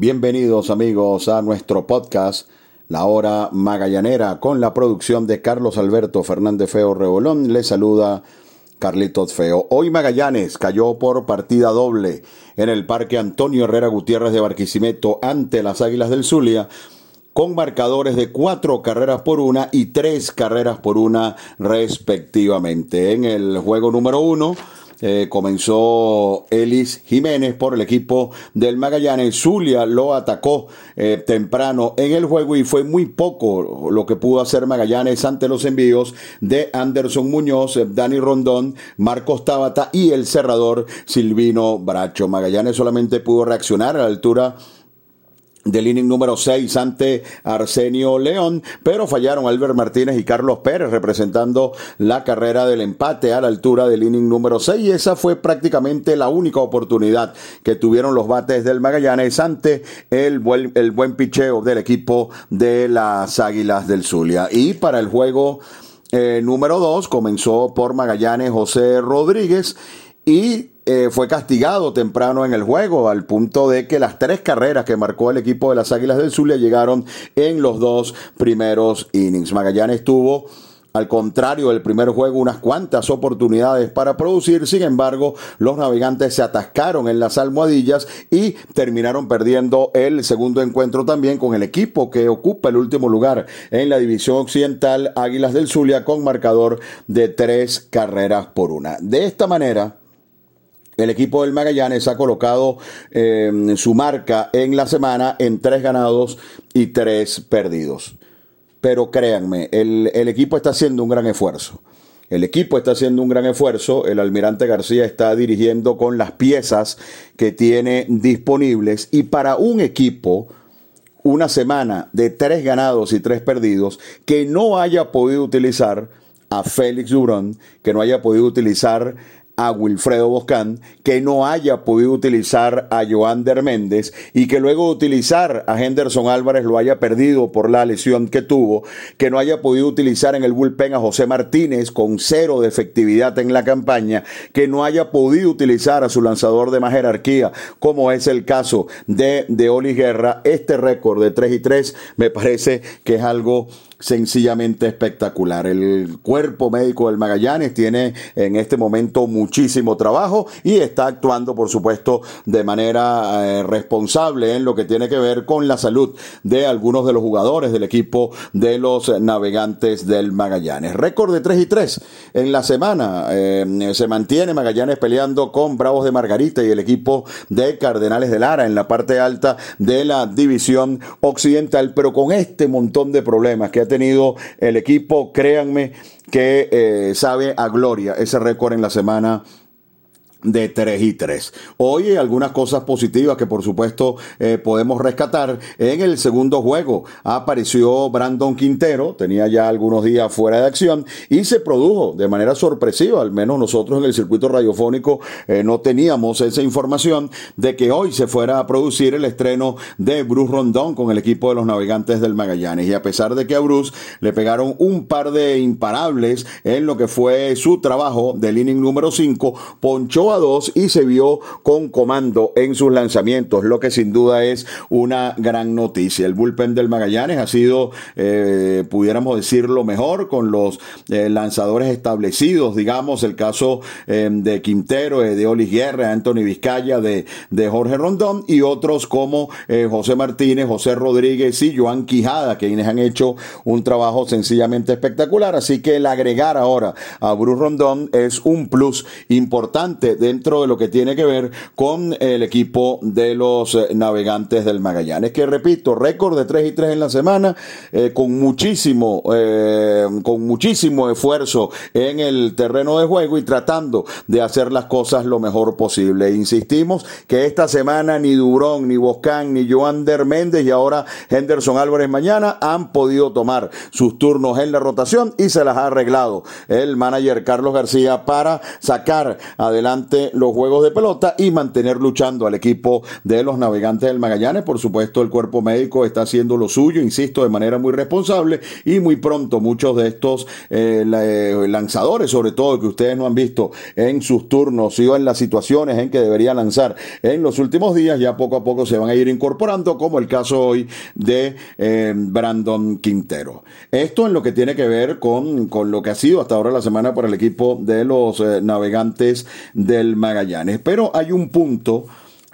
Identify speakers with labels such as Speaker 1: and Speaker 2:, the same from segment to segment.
Speaker 1: Bienvenidos amigos a nuestro podcast La Hora Magallanera con la producción de Carlos Alberto Fernández Feo Rebolón. Les saluda Carlitos Feo. Hoy Magallanes cayó por partida doble en el Parque Antonio Herrera Gutiérrez de Barquisimeto ante las Águilas del Zulia con marcadores de cuatro carreras por una y tres carreras por una respectivamente. En el juego número uno, eh, comenzó Elis Jiménez por el equipo del Magallanes. Zulia lo atacó eh, temprano en el juego y fue muy poco lo que pudo hacer Magallanes ante los envíos de Anderson Muñoz, eh, Dani Rondón, Marcos Tabata y el cerrador Silvino Bracho. Magallanes solamente pudo reaccionar a la altura del inning número 6 ante Arsenio León, pero fallaron Albert Martínez y Carlos Pérez representando la carrera del empate a la altura del inning número 6 y esa fue prácticamente la única oportunidad que tuvieron los bates del Magallanes ante el buen, el buen picheo del equipo de las Águilas del Zulia. Y para el juego eh, número 2 comenzó por Magallanes José Rodríguez y eh, fue castigado temprano en el juego, al punto de que las tres carreras que marcó el equipo de las Águilas del Zulia llegaron en los dos primeros innings. Magallanes tuvo al contrario del primer juego, unas cuantas oportunidades para producir, sin embargo, los navegantes se atascaron en las almohadillas y terminaron perdiendo el segundo encuentro también con el equipo que ocupa el último lugar en la división occidental, Águilas del Zulia, con marcador de tres carreras por una. De esta manera, el equipo del Magallanes ha colocado eh, su marca en la semana en tres ganados y tres perdidos. Pero créanme, el, el equipo está haciendo un gran esfuerzo. El equipo está haciendo un gran esfuerzo, el almirante García está dirigiendo con las piezas que tiene disponibles y para un equipo, una semana de tres ganados y tres perdidos, que no haya podido utilizar a Félix Durán, que no haya podido utilizar a Wilfredo Boscán, que no haya podido utilizar a Joander Méndez y que luego de utilizar a Henderson Álvarez lo haya perdido por la lesión que tuvo, que no haya podido utilizar en el bullpen a José Martínez con cero de efectividad en la campaña, que no haya podido utilizar a su lanzador de más jerarquía, como es el caso de, de Oli Guerra, este récord de 3 y 3 me parece que es algo sencillamente espectacular. El cuerpo médico del Magallanes tiene en este momento muchísimo trabajo y está actuando, por supuesto, de manera eh, responsable en lo que tiene que ver con la salud de algunos de los jugadores del equipo de los navegantes del Magallanes. Récord de 3 y 3 en la semana. Eh, se mantiene Magallanes peleando con Bravos de Margarita y el equipo de Cardenales de Lara en la parte alta de la división occidental, pero con este montón de problemas que ha tenido el equipo, créanme que eh, sabe a gloria ese récord en la semana de 3 y 3. Hoy algunas cosas positivas que por supuesto eh, podemos rescatar. En el segundo juego apareció Brandon Quintero, tenía ya algunos días fuera de acción y se produjo de manera sorpresiva, al menos nosotros en el circuito radiofónico eh, no teníamos esa información de que hoy se fuera a producir el estreno de Bruce Rondón con el equipo de los navegantes del Magallanes. Y a pesar de que a Bruce le pegaron un par de imparables en lo que fue su trabajo del inning número 5, ponchó a dos y se vio con comando en sus lanzamientos, lo que sin duda es una gran noticia. El bullpen del Magallanes ha sido, eh, pudiéramos decirlo mejor, con los eh, lanzadores establecidos, digamos, el caso eh, de Quintero, de Oli Guerra, Anthony Vizcaya, de, de Jorge Rondón y otros como José Martínez, José Rodríguez y Joan Quijada, quienes han hecho un trabajo sencillamente espectacular. Así que el agregar ahora a Bruce Rondón es un plus importante dentro de lo que tiene que ver con el equipo de los eh, navegantes del Magallanes. Que repito, récord de 3 y 3 en la semana, eh, con muchísimo, eh, con muchísimo esfuerzo en el terreno de juego y tratando de hacer las cosas lo mejor posible. Insistimos que esta semana ni Durón, ni Boscán, ni Joander Méndez y ahora Henderson Álvarez mañana han podido tomar sus turnos en la rotación y se las ha arreglado el manager Carlos García para sacar adelante los juegos de pelota y mantener luchando al equipo de los navegantes del Magallanes. Por supuesto, el cuerpo médico está haciendo lo suyo, insisto, de manera muy responsable y muy pronto muchos de estos eh, eh, lanzadores, sobre todo que ustedes no han visto en sus turnos o en las situaciones en que debería lanzar en los últimos días, ya poco a poco se van a ir incorporando, como el caso hoy de eh, Brandon Quintero. Esto en lo que tiene que ver con, con lo que ha sido hasta ahora la semana para el equipo de los navegantes Magallanes. Pero hay un punto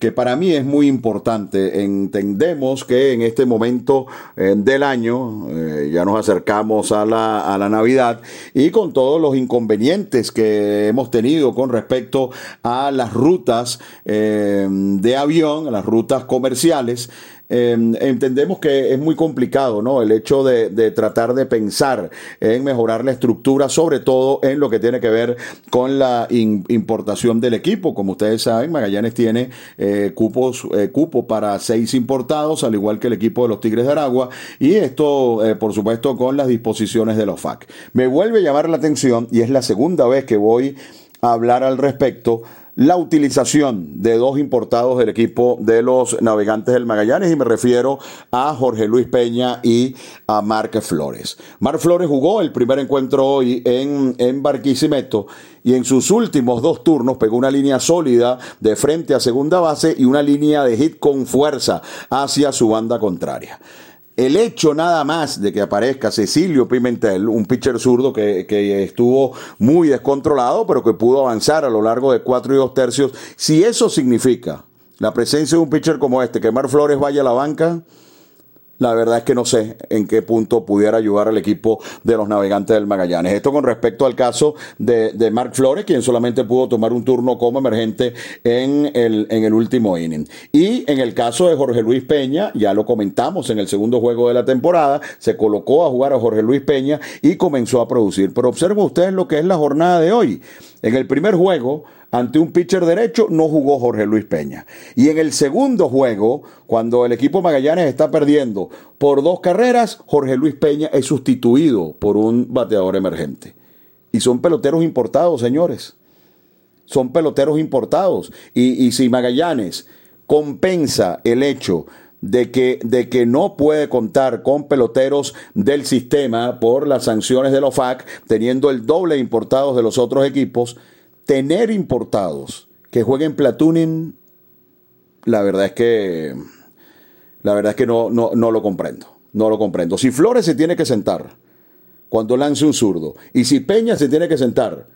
Speaker 1: que para mí es muy importante. Entendemos que en este momento eh, del año eh, ya nos acercamos a la, a la Navidad y con todos los inconvenientes que hemos tenido con respecto a las rutas eh, de avión, las rutas comerciales, Em, entendemos que es muy complicado, ¿no? El hecho de, tratar de pensar en mejorar la estructura, sobre todo en lo que tiene que ver con la importación del equipo. Como ustedes saben, Magallanes tiene eh, cupos, eh, cupo para seis importados, al igual que el equipo de los Tigres de Aragua, y esto, eh, por supuesto, con las disposiciones de los FAC. Me vuelve a llamar la atención, y es la segunda vez que voy a hablar al respecto la utilización de dos importados del equipo de los navegantes del Magallanes y me refiero a Jorge Luis Peña y a Marc Flores. Marc Flores jugó el primer encuentro hoy en, en Barquisimeto y en sus últimos dos turnos pegó una línea sólida de frente a segunda base y una línea de hit con fuerza hacia su banda contraria. El hecho nada más de que aparezca Cecilio Pimentel, un pitcher zurdo que, que, estuvo muy descontrolado, pero que pudo avanzar a lo largo de cuatro y dos tercios, si eso significa la presencia de un pitcher como este, que Mar Flores vaya a la banca, la verdad es que no sé en qué punto pudiera ayudar al equipo de los navegantes del Magallanes. Esto con respecto al caso de, de Mark Flores, quien solamente pudo tomar un turno como emergente en el, en el último inning. Y en el caso de Jorge Luis Peña, ya lo comentamos en el segundo juego de la temporada, se colocó a jugar a Jorge Luis Peña y comenzó a producir. Pero observen ustedes lo que es la jornada de hoy. En el primer juego, ante un pitcher derecho, no jugó Jorge Luis Peña. Y en el segundo juego, cuando el equipo Magallanes está perdiendo por dos carreras, Jorge Luis Peña es sustituido por un bateador emergente. Y son peloteros importados, señores. Son peloteros importados. Y, y si Magallanes compensa el hecho de que, de que no puede contar con peloteros del sistema por las sanciones de los FAC, teniendo el doble importados de los otros equipos, tener importados que jueguen platooning, la verdad es que la verdad es que no, no, no lo comprendo. No lo comprendo. Si Flores se tiene que sentar cuando lance un zurdo, y si Peña se tiene que sentar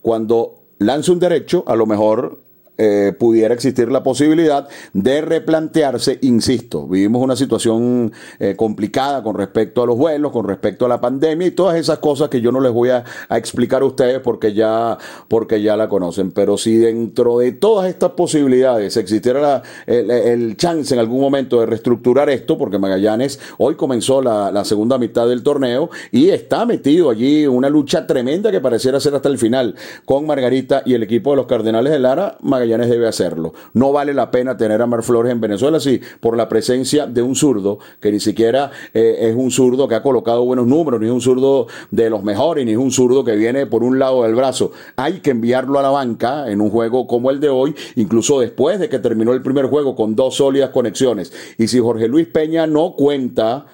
Speaker 1: cuando lance un derecho, a lo mejor eh, pudiera existir la posibilidad de replantearse, insisto, vivimos una situación eh, complicada con respecto a los vuelos, con respecto a la pandemia y todas esas cosas que yo no les voy a, explicar a ustedes porque ya, porque ya la conocen. Pero si dentro de todas estas posibilidades existiera el, chance en algún momento de reestructurar esto, porque Magallanes hoy comenzó la, la segunda mitad del torneo y está metido allí una lucha tremenda que pareciera ser hasta el final con Margarita y el equipo de los Cardenales de Lara. Magallanes debe hacerlo. No vale la pena tener a Mar Flores en Venezuela, sí, por la presencia de un zurdo, que ni siquiera eh, es un zurdo que ha colocado buenos números, ni es un zurdo de los mejores, ni es un zurdo que viene por un lado del brazo. Hay que enviarlo a la banca en un juego como el de hoy, incluso después de que terminó el primer juego con dos sólidas conexiones. Y si Jorge Luis Peña no cuenta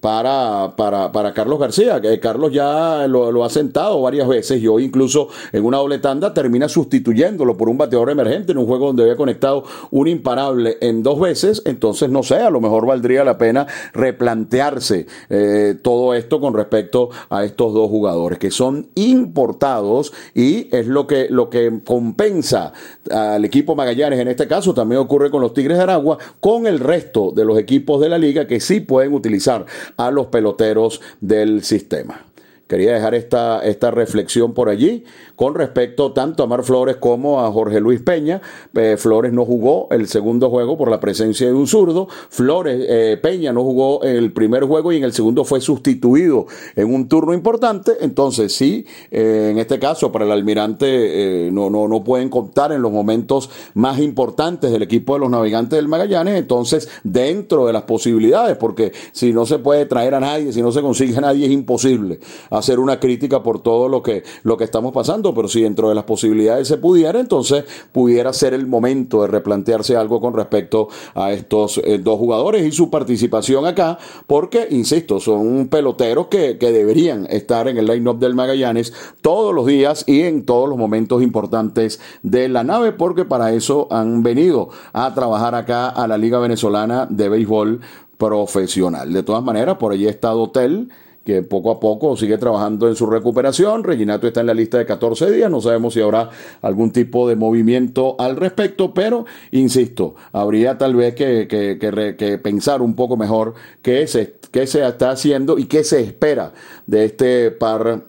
Speaker 1: para, para, para Carlos García, que Carlos ya lo, ha sentado varias veces y hoy incluso en una doble tanda termina sustituyéndolo por un bateador emergente en un juego donde había conectado un imparable en dos veces, entonces no sé, a lo mejor valdría la pena replantearse eh, todo esto con respecto a estos dos jugadores que son importados y es lo que, lo que compensa al equipo Magallanes en este caso, también ocurre con los Tigres de Aragua, con el resto de los equipos de la liga que sí pueden utilizar a los peloteros del sistema. Quería dejar esta, esta reflexión por allí con respecto tanto a Mar Flores como a Jorge Luis Peña. Eh, Flores no jugó el segundo juego por la presencia de un zurdo. Flores, eh, Peña no jugó el primer juego y en el segundo fue sustituido en un turno importante. Entonces, sí, eh, en este caso, para el almirante no, no, no pueden contar en los momentos más importantes del equipo de los navegantes del Magallanes. Entonces, dentro de las posibilidades, porque si no se puede traer a nadie, si no se consigue a nadie, es imposible hacer una crítica por todo lo que, lo que estamos pasando, pero si dentro de las posibilidades se pudiera, entonces pudiera ser el momento de replantearse algo con respecto a estos eh, dos jugadores y su participación acá, porque, insisto, son peloteros que, que deberían estar en el line-up del Magallanes todos los días y en todos los momentos importantes de la nave, porque para eso han venido a trabajar acá a la Liga Venezolana de Béisbol Profesional. De todas maneras, por allí está Hotel que poco a poco sigue trabajando en su recuperación. Reginato está en la lista de 14 días, no sabemos si habrá algún tipo de movimiento al respecto, pero insisto, habría tal vez que, que, pensar un poco mejor qué se, qué se está haciendo y qué se espera de este par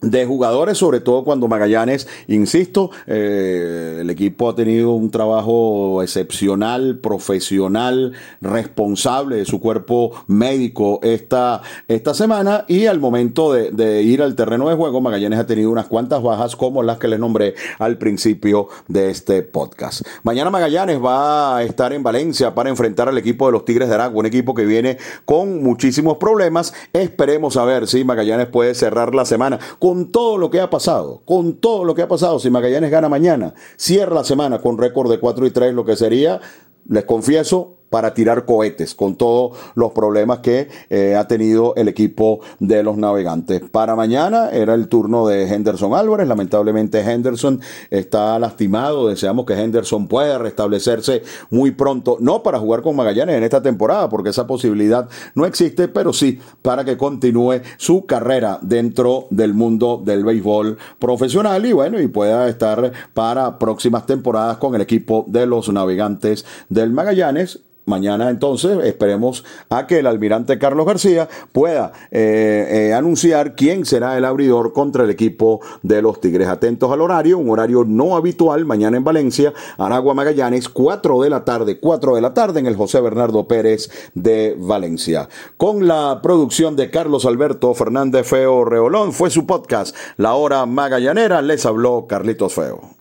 Speaker 1: de jugadores, sobre todo cuando Magallanes, insisto, eh, el equipo ha tenido un trabajo excepcional, profesional, responsable de su cuerpo médico esta, esta semana y al momento de, de, ir al terreno de juego, Magallanes ha tenido unas cuantas bajas como las que les nombré al principio de este podcast. Mañana Magallanes va a estar en Valencia para enfrentar al equipo de los Tigres de Aragua, un equipo que viene con muchísimos problemas. Esperemos a ver si Magallanes puede cerrar la semana con todo lo que ha pasado, con todo lo que ha pasado, si Magallanes gana mañana, cierra la semana con récord de 4 y 3, lo que sería, les confieso, para tirar cohetes con todos los problemas que eh, ha tenido el equipo de los navegantes. Para mañana era el turno de Henderson Álvarez. Lamentablemente Henderson está lastimado. Deseamos que Henderson pueda restablecerse muy pronto. No para jugar con Magallanes en esta temporada, porque esa posibilidad no existe, pero sí para que continúe su carrera dentro del mundo del béisbol profesional y bueno, y pueda estar para próximas temporadas con el equipo de los navegantes del Magallanes Mañana entonces esperemos a que el almirante Carlos García pueda eh, eh, anunciar quién será el abridor contra el equipo de los Tigres. Atentos al horario, un horario no habitual, mañana en Valencia, Aragua Magallanes, 4 de la tarde, 4 de la tarde en el José Bernardo Pérez de Valencia. Con la producción de Carlos Alberto Fernández Feo Reolón, fue su podcast La Hora Magallanera, les habló Carlitos Feo.